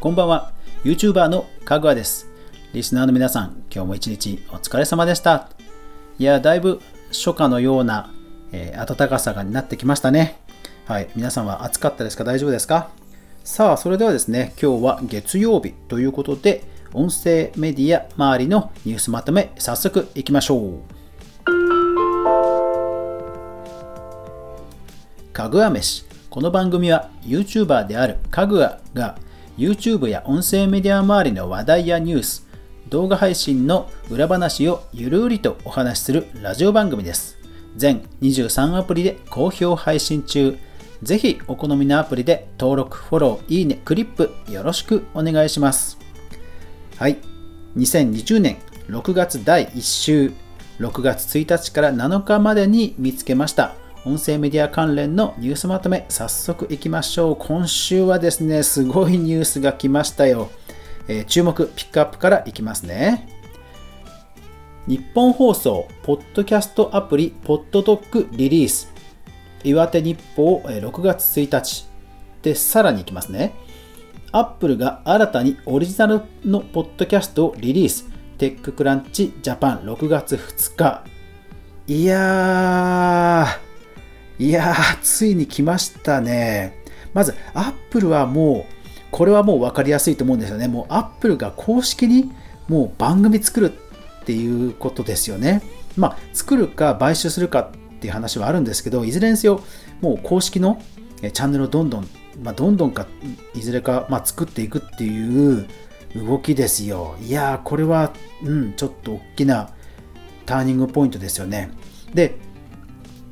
こんばんは。YouTuber のかぐわです。リスナーの皆さん今日も一日お疲れ様でした。いやだいぶ初夏のような、えー、暖かさがになってきましたね。はい皆さんは暑かったですか？大丈夫ですか？さあそれではですね今日は月曜日ということで音声メディア周りのニュースまとめ早速いきましょう。かぐわ飯。この番組は YouTuber であるかぐわが YouTube や音声メディア周りの話題やニュース動画配信の裏話をゆるりとお話しするラジオ番組です。全23アプリで好評配信中。ぜひお好みのアプリで登録、フォロー、いいね、クリップよろしくお願いします。はい。2020年6月第1週。6月1日から7日までに見つけました。音声メディア関連のニュースまとめ、早速いきましょう。今週はですね、すごいニュースが来ましたよ。えー、注目、ピックアップからいきますね。日本放送、ポッドキャストアプリ、ポッドドックリリース。岩手日報、6月1日。で、さらにいきますね。アップルが新たにオリジナルのポッドキャストをリリース。TechCrunch Japan 6月2日。いやー、いやー、ついに来ましたね。まず、アップルはもう、これはもう分かりやすいと思うんですよね。もう、アップルが公式にもう番組作るっていうことですよね。まあ、作るか買収するかっていう話はあるんですけど、いずれにせよ、もう公式のチャンネルをどんどん、まあ、どんどんか、いずれか、まあ、作っていくっていう動きですよ。いやー、これは、うん、ちょっと大きなターニングポイントですよね。で、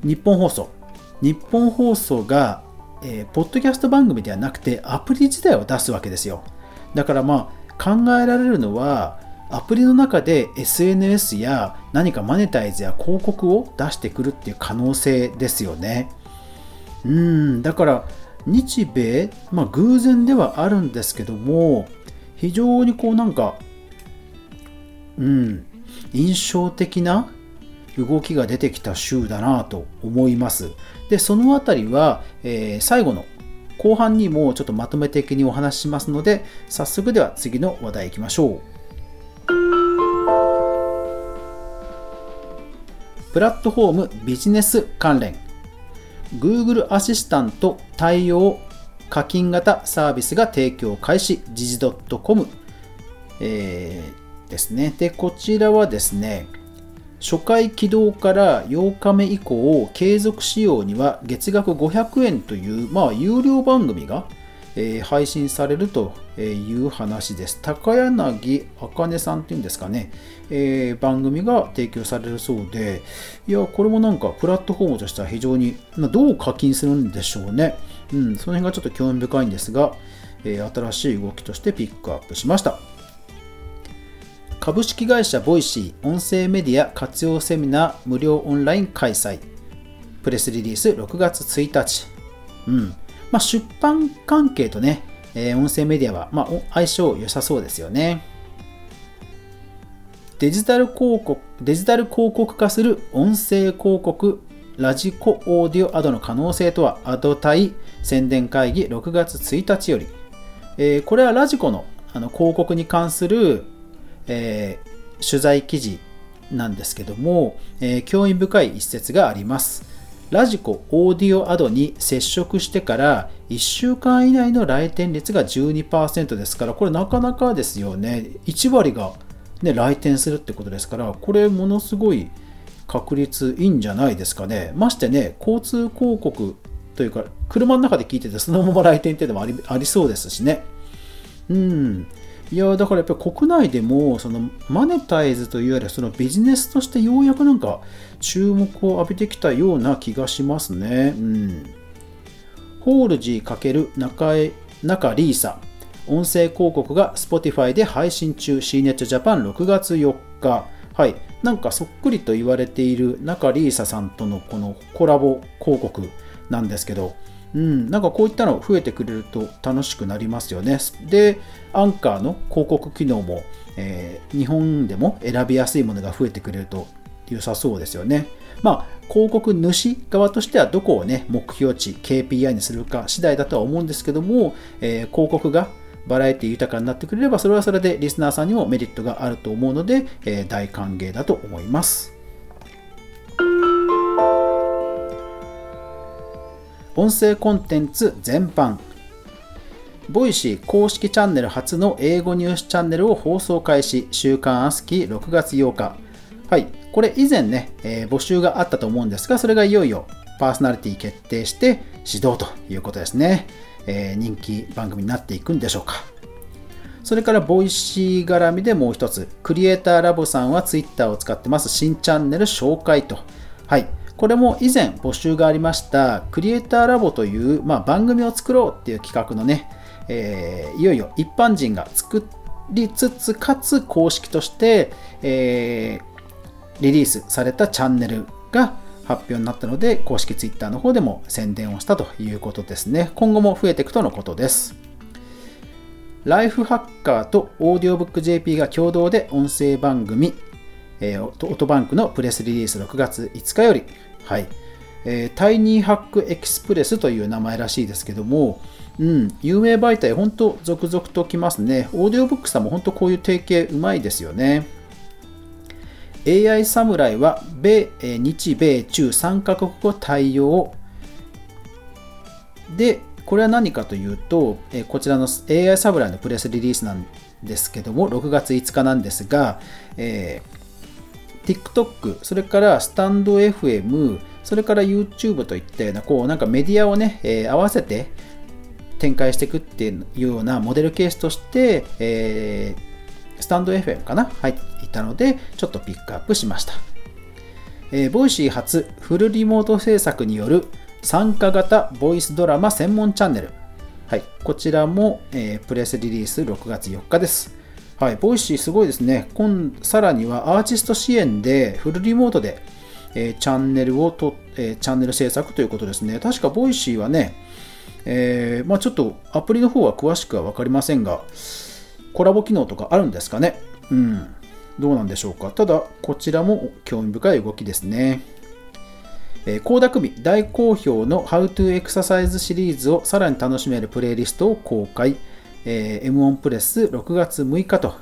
日本放送。日本放送が、えー、ポッドキャスト番組ではなくてアプリ自体を出すわけですよ。だからまあ考えられるのはアプリの中で SNS や何かマネタイズや広告を出してくるっていう可能性ですよね。うん、だから日米、まあ偶然ではあるんですけども、非常にこうなんか、うん、印象的な動きが出てきた週だなと思います。で、そのあたりは、えー、最後の後半にもちょっとまとめ的にお話ししますので、早速では次の話題いきましょう。プラットフォームビジネス関連 Google アシスタント対応課金型サービスが提供開始時事 .com、えー、ですね。で、こちらはですね、初回起動から8日目以降、継続使用には月額500円という、まあ、有料番組が、えー、配信されるという話です。高柳茜さんっていうんですかね、えー、番組が提供されるそうで、いや、これもなんかプラットフォームとしては非常に、まあ、どう課金するんでしょうね。うん、その辺がちょっと興味深いんですが、えー、新しい動きとしてピックアップしました。株式会社ボイシー音声メディア活用セミナー無料オンライン開催。プレスリリース6月1日、うん。まあ、出版関係とね、えー、音声メディアは、まあ、相性良さそうですよね。デジタル広告デジタル広告化する音声広告ラジコオーディオアドの可能性とはアド対宣伝会議6月1日より、えー、これはラジコのあの広告に関するえー、取材記事なんですけども、えー、興味深い一節があります。ラジコオーディオアドに接触してから1週間以内の来店率が12%ですから、これなかなかですよね。1割が、ね、来店するってことですから、これものすごい確率いいんじゃないですかね。ましてね、交通広告というか、車の中で聞いててそのまま来店っていうのもありありそうですしね。うん。いやだからやっぱり国内でもそのマネタイズといわゆるそのビジネスとしてようやくなんか注目を浴びてきたような気がしますね。うん、ホールジー×中江中リーサ音声広告が Spotify で配信中 CNET Japan 6月4日。はい。なんかそっくりと言われている中リーサさんとのこのコラボ広告なんですけどうん、なんかこういったの増えてくれると楽しくなりますよね。で、アンカーの広告機能も、えー、日本でも選びやすいものが増えてくれると良さそうですよね。まあ、広告主側としてはどこをね、目標値、KPI にするか次第だとは思うんですけども、えー、広告がバラエティ豊かになってくれれば、それはそれでリスナーさんにもメリットがあると思うので、えー、大歓迎だと思います。音声コンテンツ全般。ボイシー公式チャンネル初の英語ニュースチャンネルを放送開始。週刊アスキー6月8日。はい。これ以前ね、えー、募集があったと思うんですがそれがいよいよパーソナリティ決定して始動ということですね、えー、人気番組になっていくんでしょうか。それからボイシー絡みでもう一つ。クリエイターラボさんは Twitter を使ってます。新チャンネル紹介と。はい。これも以前募集がありましたクリエイターラボという、まあ、番組を作ろうっていう企画のね、えー、いよいよ一般人が作りつつかつ公式として、えー、リリースされたチャンネルが発表になったので公式 Twitter の方でも宣伝をしたということですね。今後も増えていくとのことです。ライフハッカーとオーディオブック JP が共同で音声番組えー、オトバンクのプレスリリース6月5日よりはい。えー、タイニーハックエクスプレスという名前らしいですけども、うん、有名媒体、本当続々と来ますね。オーディオブックさんも本当こういう提携うまいですよね。AI 侍は米、日米中3カ国語対応で、これは何かというと、えこちらの AI 侍のプレスリリースなんですけども、6月5日なんですが、えー TikTok、それからスタンド FM、それから YouTube といったような、こうなんかメディアをね、えー、合わせて展開していくっていうようなモデルケースとして、えー、スタンド FM かな入っていたので、ちょっとピックアップしました。えー、ボイシー初フルリモート制作による参加型ボイスドラマ専門チャンネル。はい、こちらも、えー、プレスリリース6月4日です。はい、ボイシーすごいですね。今さらにはアーティスト支援でフルリモートで、えー、チャンネルをと、えー、チャンネル制作ということですね。確かボイシーはね、えー、まあ、ちょっとアプリの方は詳しくは分かりませんが、コラボ機能とかあるんですかね。うん。どうなんでしょうか。ただ、こちらも興味深い動きですね。えー、田組大好評の How to Exercise シリーズをさらに楽しめるプレイリストを公開。えー、M1 プレス6月6日と、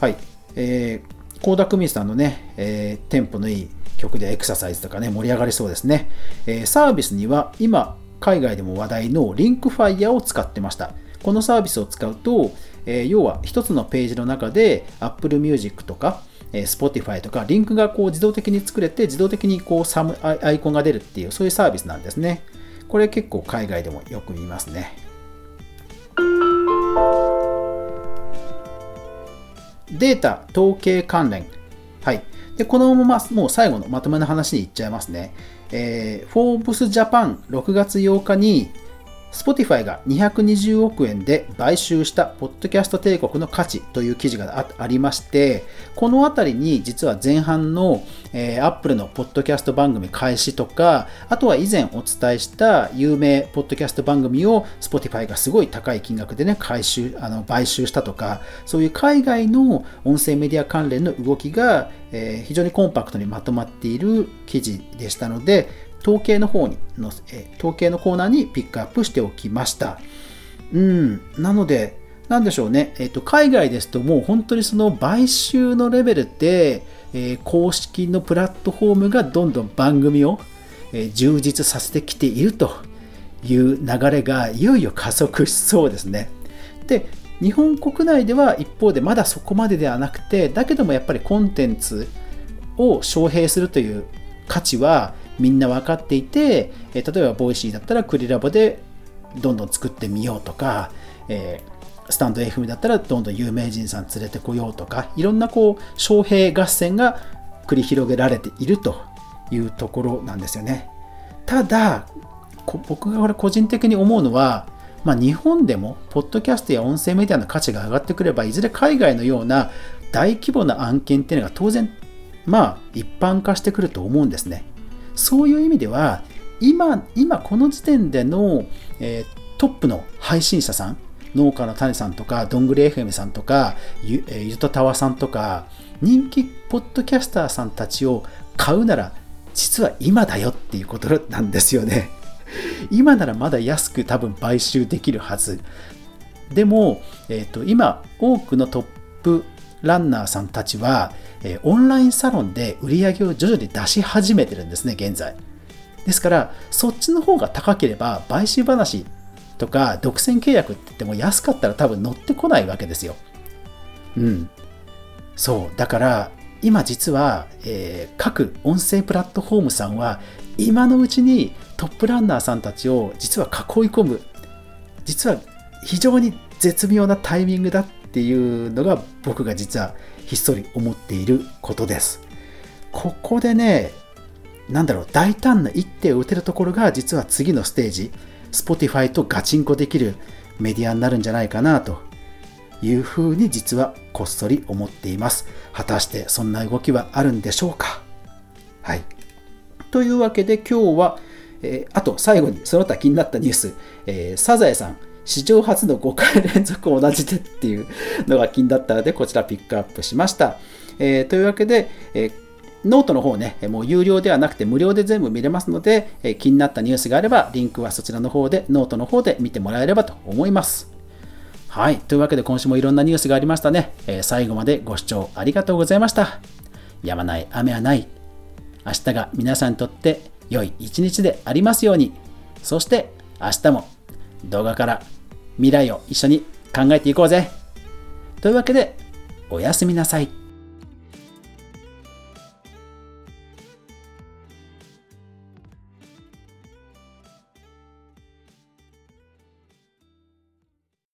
はい、えー、高田久美さんのね、えー、テンポのいい曲でエクササイズとかね、盛り上がりそうですね。えー、サービスには今、海外でも話題のリンクファイヤーを使ってました。このサービスを使うと、えー、要は一つのページの中で Apple Music とか、えー、Spotify とかリンクがこう自動的に作れて自動的にこうサムアイコンが出るっていうそういうサービスなんですね。これ結構海外でもよく見ますね。データ、統計関連。はい。で、このままもう最後のまとめの話に行っちゃいますね。えー、フォーブスジャパン6月8日に Spotify が220億円で買収したポッドキャスト帝国の価値という記事がありまして、このあたりに実は前半の、えー、Apple のポッドキャスト番組開始とか、あとは以前お伝えした有名ポッドキャスト番組を Spotify がすごい高い金額でね、回収、あの買収したとか、そういう海外の音声メディア関連の動きが、えー、非常にコンパクトにまとまっている記事でしたので、統計の方にの、え統計のコーナーにピックアップしておきました。うん、なので、なんでしょうね、えっ、と、海外ですともう本当にその買収のレベルで、えー、公式のプラットフォームがどんどん番組を、えー、充実させてきているという流れがいよいよ加速しそうですね。で、日本国内では一方でまだそこまでではなくて、だけどもやっぱりコンテンツを招聘するという価値はみんな分かっていて、え例えば Voicy だったらクリラボでどんどん作ってみようとか、えスタンド FM だったらどんどん有名人さん連れてこようとかいろんなこう招聘合戦が繰り広げられているというところなんですよね。ただ僕がこれ個人的に思うのは、まあ、日本でもポッドキャストや音声メディアの価値が上がってくればいずれ海外のような大規模な案件っていうのが当然まあ一般化してくると思うんですね。そういう意味では今今この時点での、えー、トップの配信者さん農家の種さんとかどんぐり FM さんとかゆ,、えー、ゆとたわさんとか人気ポッドキャスターさんたちを買うなら実は今だよっていうことなんですよね。今ならまだ安く多分買収できるはず。でも、えーと、今多くのトップランナーさんたちは、え、オンラインサロンで売り上げを徐々に出し始めてるんですね現在。ですからそっちの方が高ければ買収話とか独占契約って言っても安かったら多分乗ってこないわけですよ。うん。そう。だから今実は、えー、各音声プラットフォームさんは今のうちにトップランナーさんたちを実は囲い込む。実は非常に絶妙なタイミングだっていうのが僕が実はひっそり思っていることですここでねなんだろう大胆な一手を打てるところが実は次のステージ Spotify とガチンコできるメディアになるんじゃないかなというふうに実はこっそり思っています。果たしてそんな動きはあるんでしょうか？はい。というわけで今日は、えー、あと最後にその他気になったニュース、えー、サザエさん、史上初の5回連続同じでっていうのが気になったので、こちらピックアップしました。えー、というわけで、えーノートの方ね、もう有料ではなくて無料で全部見れますので、え気になったニュースがあれば、リンクはそちらの方で、ノートの方で見てもらえればと思います。はい。というわけで今週もいろんなニュースがありましたね。え、最後までご視聴ありがとうございました。やまない雨はない。明日が皆さんにとって良い一日でありますように。そして明日も動画から未来を一緒に考えていこうぜ。というわけで、おやすみなさい。